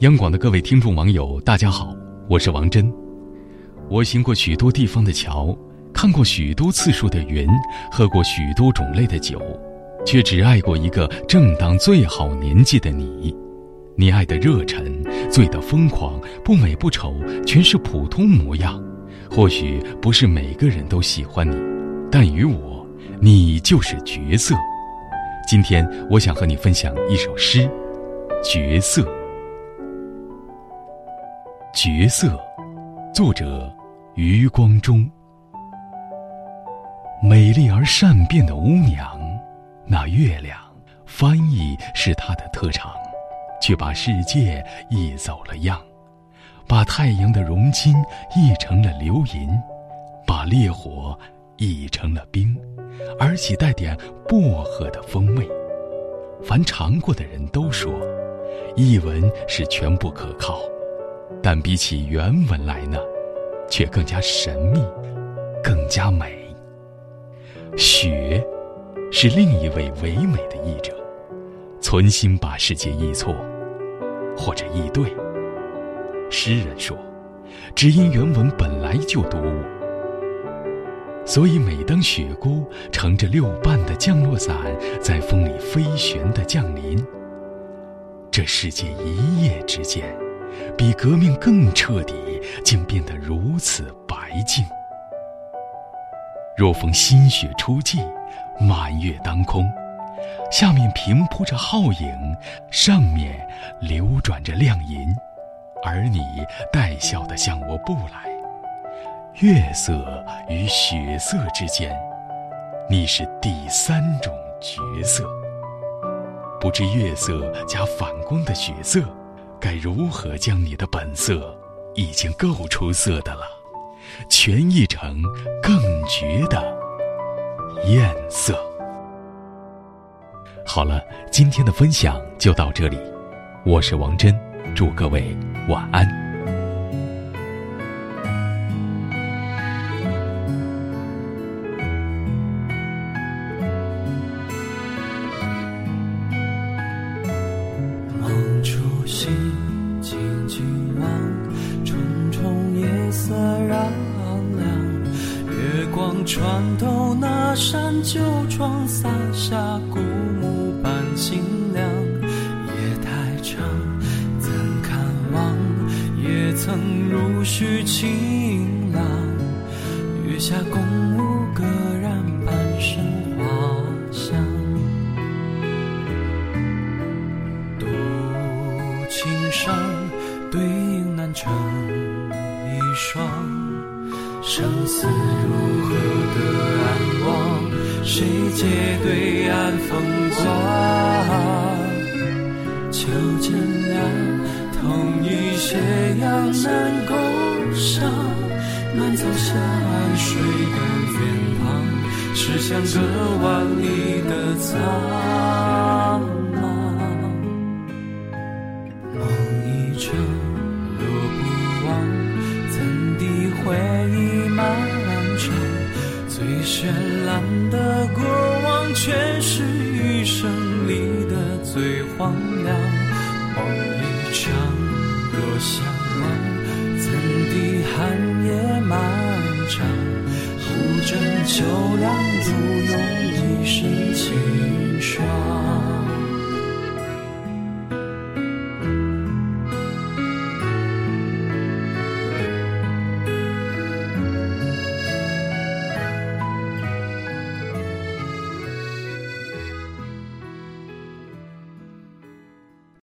央广的各位听众网友，大家好，我是王真。我行过许多地方的桥，看过许多次数的云，喝过许多种类的酒，却只爱过一个正当最好年纪的你。你爱的热忱，醉的疯狂，不美不丑，全是普通模样。或许不是每个人都喜欢你，但于我，你就是角色。今天，我想和你分享一首诗，《角色》。角色，作者余光中。美丽而善变的巫娘，那月亮，翻译是她的特长，却把世界译走了样，把太阳的熔金译成了流银，把烈火译成了冰，而且带点薄荷的风味。凡尝过的人都说，译文是全不可靠。但比起原文来呢，却更加神秘，更加美。雪，是另一位唯美的译者，存心把世界译错，或者译对。诗人说，只因原文本来就夺我，所以每当雪姑乘着六瓣的降落伞在风里飞旋的降临，这世界一夜之间。比革命更彻底，竟变得如此白净。若逢新雪初霁，满月当空，下面平铺着皓影，上面流转着亮银，而你带笑的向我步来。月色与雪色之间，你是第三种角色。不知月色加反光的血色。该如何将你的本色，已经够出色的了，诠译成更绝的艳色？好了，今天的分享就到这里，我是王真，祝各位晚安。穿透那扇旧窗，洒下古木般清凉。夜太长，怎堪望？也曾如许清朗。月下共舞，各染半生花香。独琴上，对影难成一双。生死如何的安忘？谁借对岸风光？秋渐凉，同一斜阳难共赏。满草下安睡的远旁，是相隔万里的苍。绚烂的过往，却是余生里的最荒凉。梦一场，若相忘，怎敌寒夜漫长？不争秋凉，独拥一身清霜。